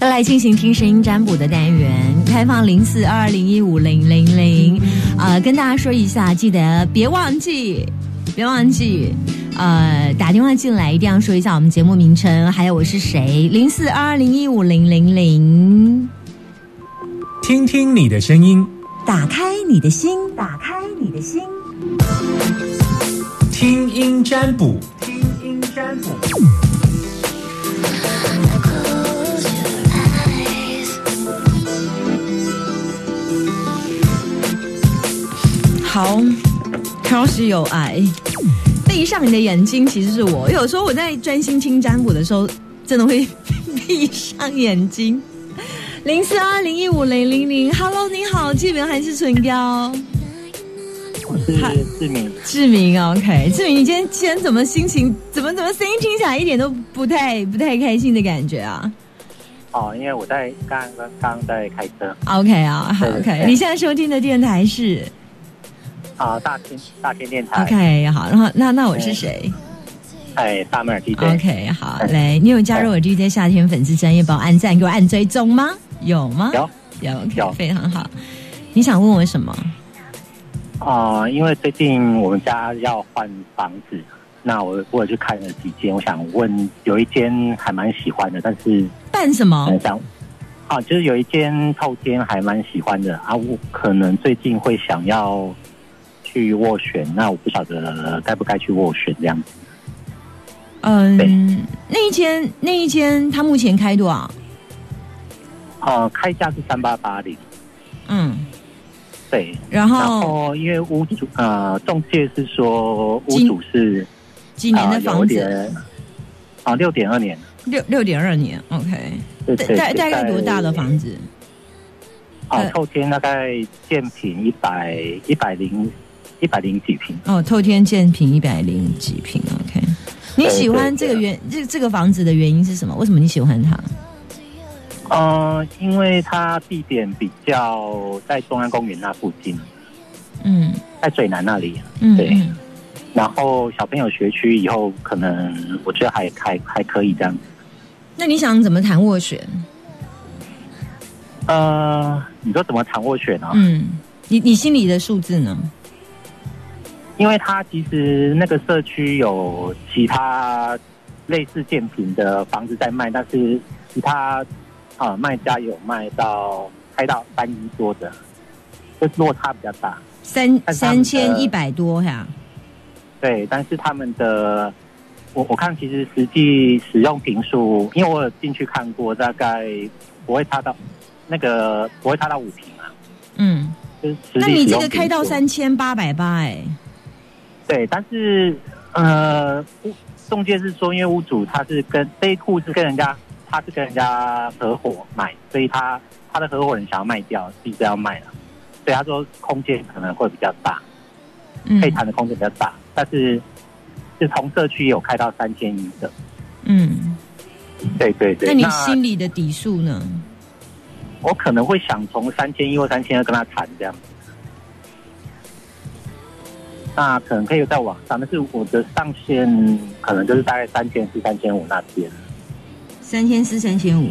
要来进行听声音占卜的单元，开放零四二二零一五零零零，呃，跟大家说一下，记得别忘记，别忘记，呃，打电话进来一定要说一下我们节目名称，还有我是谁，零四二二零一五零零零，听听你的声音，打开你的心，打开你的心，听音占卜，听音占卜。好，开始有爱。闭上你的眼睛，其实是我。有时候我在专心听占卜的时候，真的会闭上眼睛。零四二零一五零零零，Hello，你好，这边还是唇膏。我是志明，志明，OK，志明，你今天今天怎么心情？怎么怎么声音听起来一点都不太不太开心的感觉啊？哦，因为我在刚刚刚在开车。OK 啊，OK，你现在收听的电台是？啊，大天大天电台。OK，好，然后那那我是谁？哎，大妹儿 DJ。OK，好，来，你有加入我 DJ 夏天粉丝专业帮我按赞，给我按追踪吗？有吗？有有 OK，非常好。你想问我什么？啊，因为最近我们家要换房子，那我我去看了几间，我想问，有一间还蛮喜欢的，但是办什么？想啊，就是有一间套间还蛮喜欢的啊，我可能最近会想要。去斡旋，那我不晓得该不该去斡旋这样子。嗯，那一间那一间，他目前开多少？哦，开价是三八八零。嗯，对。然后，然后因为屋主呃，中介是说屋主是几年的房子？啊，六点二年。六六点二年，OK。大大概多大的房子？啊，后天大概建平一百一百零。一百零几平哦，透天建平一百零几平，OK。你喜欢这个原这这个房子的原因是什么？为什么你喜欢它？嗯，因为它地点比较在中央公园那附近，嗯，在水南那里，嗯，对。然后小朋友学区以后，可能我觉得还还还可以这样子。那你想怎么谈斡旋？呃，你说怎么谈斡旋呢？嗯，你你心里的数字呢？因为它其实那个社区有其他类似建平的房子在卖，但是其他啊卖家有卖到开到三一多的，就落差比较大。三三千一百多呀？对，但是他们的我我看其实实际使用平数，因为我有进去看过，大概不会差到那个不会差到五平啊。嗯，那你这个开到三千八百八哎。对，但是呃，中介是说，因为屋主他是跟这一户是跟人家，他是跟人家合伙买，所以他他的合伙人想要卖掉，自己要卖了，所以他说空间可能会比较大，可以谈的空间比较大，但是是同社区有开到三千一的，嗯，对对对。那你心里的底数呢？我可能会想从三千一或三千二跟他谈这样。那可能可以再往上，但是我的上限可能就是大概三千四、三千五那边。三千四、三千五。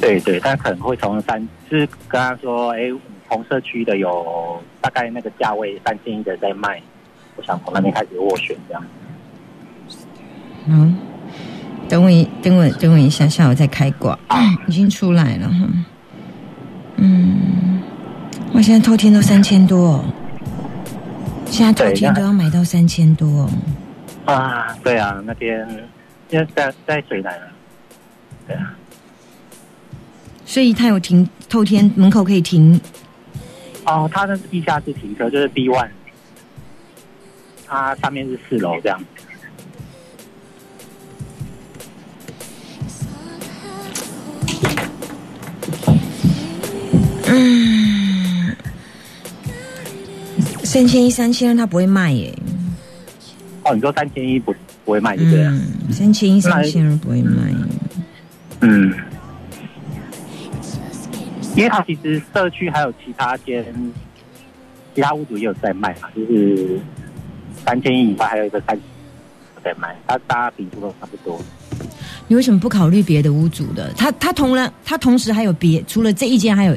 对对，但可能会从三，就是跟他说，哎，同社区的有大概那个价位三千一的在卖，我想从那边开始斡旋这样。嗯，等我一等我等我一下，下午再开挂，已经出来了哈。嗯，我现在偷听都三千多。现在昨天都要买到三千多啊！对啊，那边现在在在水南啊，对啊，所以他有停透天门口可以停。哦，他那是地下室停车，就是 B one，它上面是四楼这样。嗯。三千一、三千二，他不会卖耶。哦，你说三千一不不会卖，对不对？三千一、三千二不会卖。嗯，因为他其实社区还有其他间，其他屋主也有在卖嘛，就是三千一以外还有一个三在卖，他大家平数都差不多。你为什么不考虑别的屋主的？他他同了，他同时还有别除了这一间还有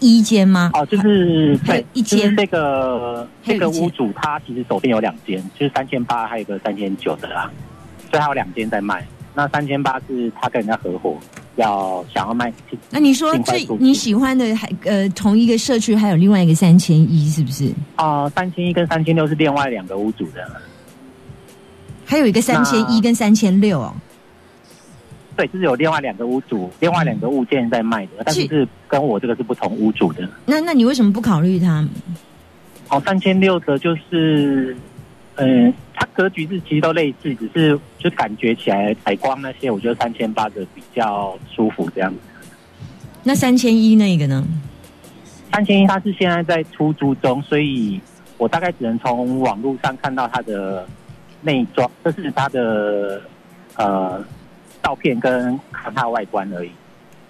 一间吗？哦，就是还有对，一间就是这个这个屋主他其实手边有两间，就是三千八，还有一个三千九的啦，所以他有两间在卖。那三千八是他跟人家合伙要想要卖，那你说这你喜欢的还呃同一个社区还有另外一个三千一是不是？啊，三千一跟三千六是另外两个屋主的，还有一个三千一跟三千六哦。对，就是有另外两个屋主，另外两个物件在卖的，但是是跟我这个是不同屋主的。那那你为什么不考虑它？哦，三千六的就是，嗯，它格局是其实都类似，只是就感觉起来采光那些，我觉得三千八的比较舒服这样子。那三千一那个呢？三千一它是现在在出租中，所以我大概只能从网络上看到它的内装，这是它的呃照片跟看它的外观而已。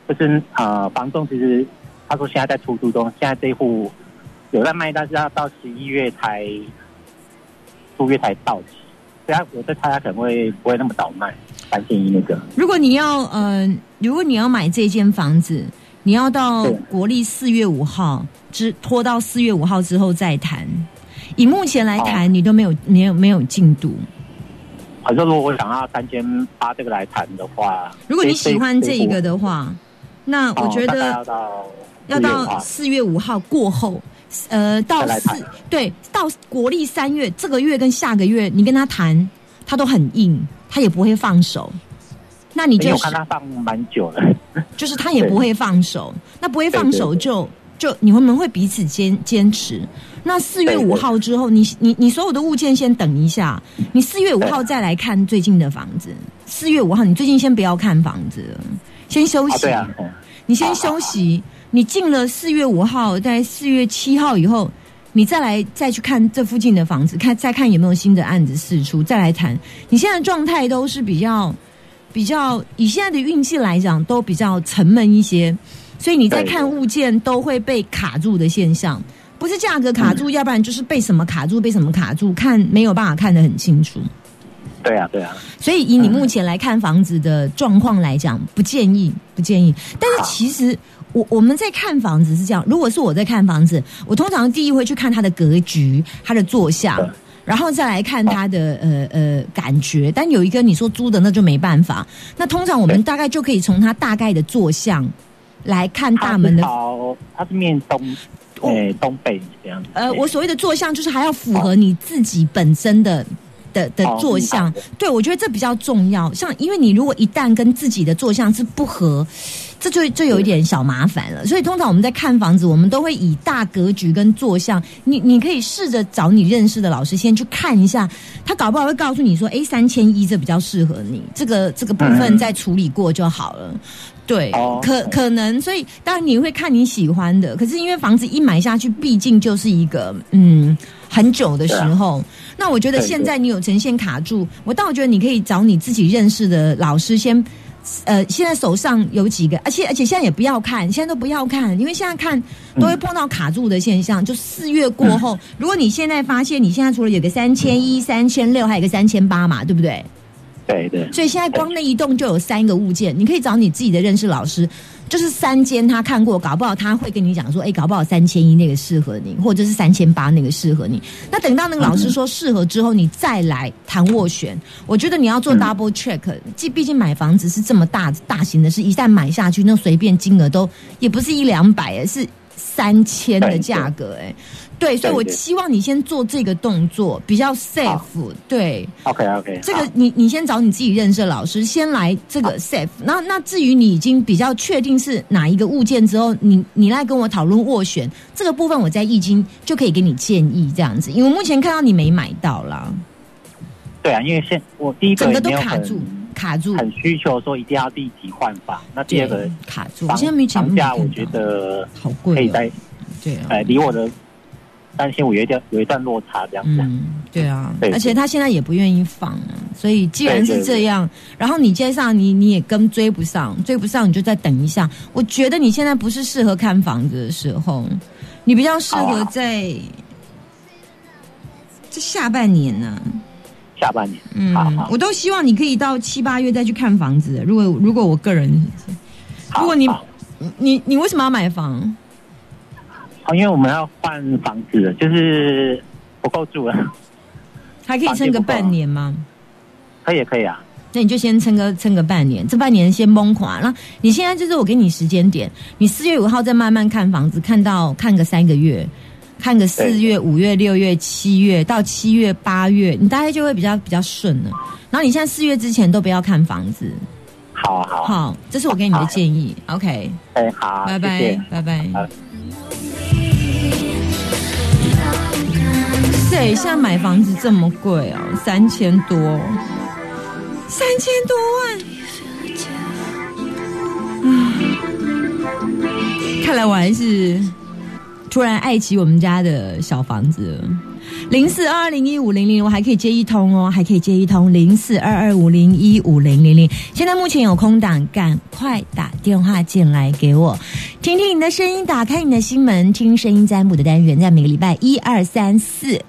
就是呃，房东其实他说现在在出租中，现在这一户有在卖，但是要到十一月才租约才到期，所以他我在猜他可能会不会那么早卖三千一那个。如果你要呃，如果你要买这间房子，你要到国历四月五号之拖到四月五号之后再谈。以目前来谈，你都没有没有没有进度。好像如果我想要三千八这个来谈的话，如果你喜欢这一个的，话，那我觉得要到要4月5号到四月五号过后，呃，到四对到国历三月这个月跟下个月，你跟他谈，他都很硬，他也不会放手。那你就是我看他放蛮久了，就是他也不会放手，那不会放手就就你们会彼此坚坚持。那四月五号之后，你你你所有的物件先等一下，你四月五号再来看最近的房子。四月五号，你最近先不要看房子，先休息。你先休息，你进了四月五号，在四月七号以后，你再来再去看这附近的房子，看再看有没有新的案子释出，再来谈。你现在状态都是比较比较，以现在的运气来讲，都比较沉闷一些，所以你在看物件都会被卡住的现象。不是价格卡住，要不然就是被什么卡住，被什么卡住，看没有办法看得很清楚。对啊，对啊，所以以你目前来看房子的状况来讲，不建议，不建议。但是其实我我们在看房子是这样，如果是我在看房子，我通常第一会去看它的格局、它的坐向。然后再来看它的呃呃感觉，但有一个你说租的那就没办法。那通常我们大概就可以从它大概的坐向来看大门的是它是面东，诶、东北这样子。呃，我所谓的坐相就是还要符合你自己本身的。的的哦坐向明白，对我觉得这比较重要。像因为你如果一旦跟自己的坐相是不合，这就就有一点小麻烦了。所以通常我们在看房子，我们都会以大格局跟坐向，你你可以试着找你认识的老师先去看一下，他搞不好会告诉你说，哎，三千一这比较适合你，这个这个部分嗯再处理过就好了。对，哦可可能，所以当然你会看你喜欢的，可是因为房子一买下去，毕竟就是一个嗯很久的时候。那我觉得现在你有呈现卡住，我倒觉得你可以找你自己认识的老师先。呃，现在手上有几个，而且而且现在也不要看，现在都不要看，因为现在看都会碰到卡住的现象。就四月过后，如果你现在发现你现在除了有个三千一、三千六，还有一个三千八嘛，对不对？对对所以现在光那一栋就有三个物件，你可以找你自己的认识老师，就是三间他看过，搞不好他会跟你讲说，哎，搞不好三千一那个适合你，或者是三千八那个适合你。那等到那个老师说适合之后，你再来谈斡旋。我觉得你要做 double check，既毕竟买房子是这么大大型的事，一旦买下去，那随便金额都也不是一两百，哎，是三千的价格，哎。对，所以我希望你先做这个动作，比较 safe。对，，OK OK，这个你你先找你自己认识的老师，先来这个 safe。那那至于你已经比较确定是哪一个物件之后，你你来跟我讨论斡旋这个部分，我在易经就可以给你建议这样子。因为目前看到你没买到啦，对啊，因为现我第一个整个都卡住，卡住，很需求说一定要立即换房，那第对二个，卡住。我房现在没钱房价，我觉得好贵哦，可以在对哎。呃离我的担心我有一段有一段落差这样子。嗯，对啊，对而且他现在也不愿意放啊，所以既然是对对这样，然后你接上你你也跟追不上，追不上你就再等一下。我觉得你现在不是适合看房子的时候，你比较适合在这下半年呢、下半年。嗯好好，我都希望你可以到七八月再去看房子。如果如果我个人，如果你你你为什么要买房？哦，因为我们要换房子了，就是不够住了，还可以撑个半年吗？可以可以啊。那你就先撑个撑个半年，这半年先崩垮。那你现在就是我给你时间点，你四月五号再慢慢看房子，看到看个三个月，看个四月、五月、六月、七月，到七月、八月，你大概就会比较比较顺了。然后你现在四月之前都不要看房子，好好，好，这是我给你的建议。OK，哎好，拜拜，拜拜对，现在买房子这么贵哦，三千多，三千多万。啊，看来我还是突然爱起我们家的小房子。零四二二零一五零零，我还可以接一通哦，还可以接一通零四二二五零一五零零零。现在目前有空档，赶快打电话进来给我，听听你的声音，打开你的心门，听声音占卜的单元，在每个礼拜一二三四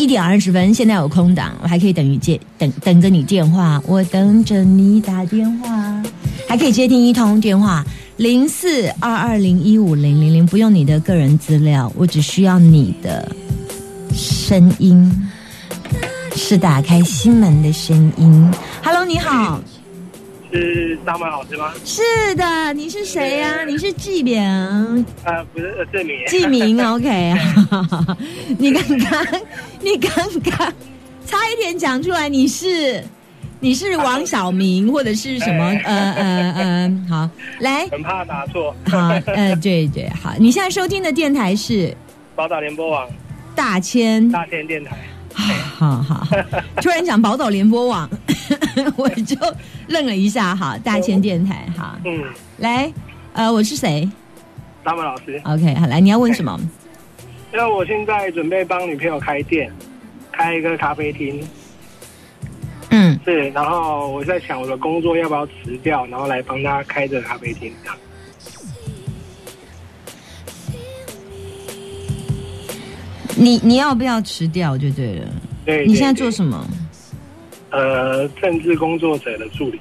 一点二十分，现在有空档，我还可以等于接等等着你电话，我等着你打电话，还可以接听一通电话零四二二零一五零零零，不用你的个人资料，我只需要你的声音，是打开心门的声音。Hello，你好，是张曼老师吗？是的，你是谁呀、你是纪明。呃，不是，呃，志明。纪明 OK，你刚刚你刚刚差一点讲出来，你是你是王小明或者是什么呃呃呃，好来很怕答错。好呃 对对好，你现在收听的电台是宝岛联播网大千，大千电台。好好好，突然讲宝岛联播网，我就愣了一下，哈大千电台哈嗯，来呃我是谁张曼老师，？OK 好来你要问什么？因为我现在准备帮女朋友开店，开一个咖啡厅。嗯。是，然后我在想我的工作要不要辞掉，然后来帮她开这个咖啡厅。你你要不要辞掉就对了。对，你现在做什么？呃，政治工作者的助理。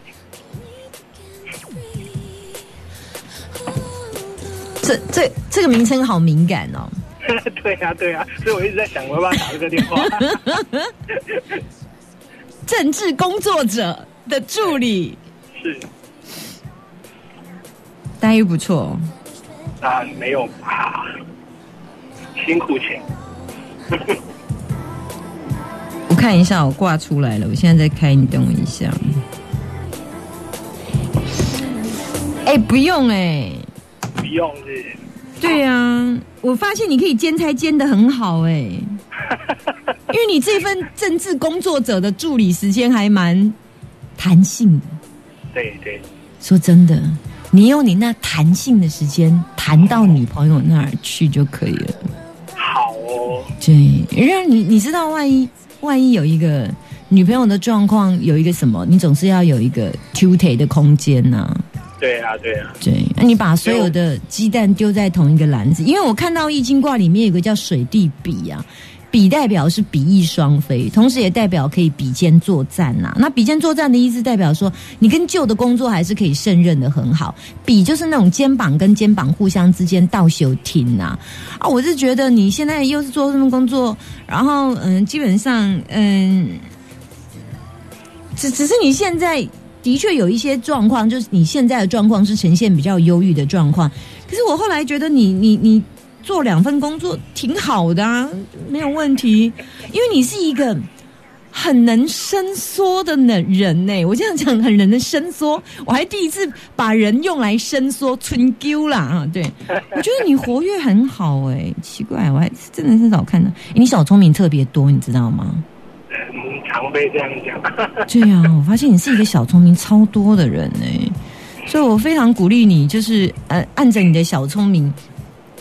这这这个名称好敏感哦。对呀、对呀、所以我一直在想我要不要打这个电话。政治工作者的助理，是待遇不错。啊，没有吧，辛苦钱。我看一下，我挂出来了，我现在在开，你等我一下。哎，不用哎、不用是。对呀、我发现你可以兼差兼的很好哎、因为你这份政治工作者的助理时间还蛮弹性的。对对，说真的，你用你那弹性的时间弹到女朋友那儿去就可以了。好哦。对，让你你知道，万一万一有一个女朋友的状况，有一个什么，你总是要有一个 Q T 的空间呐、对啊，对啊，对，那你把所有的鸡蛋丢在同一个篮子，因为我看到易经卦里面有个叫水地比啊，比代表是比翼双飞，同时也代表可以比肩作战呐、那比肩作战的意思代表说，你跟旧的工作还是可以胜任的很好。比就是那种肩膀跟肩膀互相之间倒休停呐啊，我是觉得你现在又是做这份工作，然后嗯，基本上嗯，只只是你现在的确有一些状况，就是你现在的状况是呈现比较忧郁的状况。可是我后来觉得你你你做两份工作挺好的啊，没有问题，因为你是一个。很能伸缩的人人呢、我这样讲很能伸缩，我还第一次把人用来伸缩，春丢啦啊！对，我觉得你活跃很好哎、奇怪，我还真的是少看到、诶你小聪明特别多，你知道吗？嗯，常被这样讲。对啊，我发现你是一个小聪明超多的人哎，所以我非常鼓励你，就是呃，按着你的小聪明，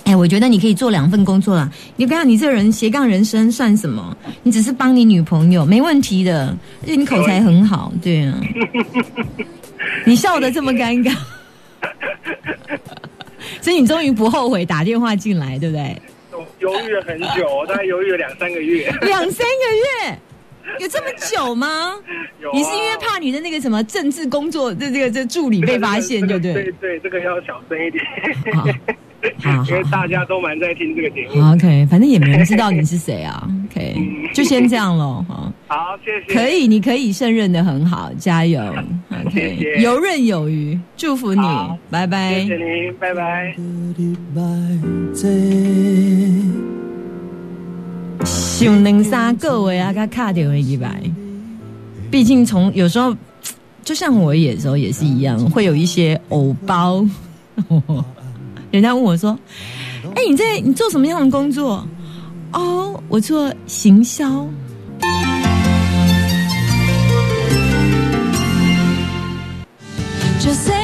哎，我觉得你可以做两份工作啦。你不要你这人斜杠人生算什么？你只是帮你女朋友，没问题的，而且你口才很好，对啊。你笑得这么尴尬，所以你终于不后悔打电话进来，对不对？我犹豫了很久，我大概犹豫了两三个月。两三个月，有这么久吗？有啊你是因为怕你的那个什么政治工作这这个这助理被发现，对不对？对对，这个要小声一点，因为好大家都蛮在听这个节目。，OK，反正也没人知道你是谁啊，OK，就先这样喽，好。好，谢谢。可以，你可以胜任的很好，加油，OK，谢游刃有余，祝福你，拜拜谢。谢您，拜拜。想两三个月啊，他卡掉一百。毕竟从有时候，就像我有时候也是一样，会有一些偶包。人家问我说：“哎、你在你做什么样的工作？”哦，我做行销。就 say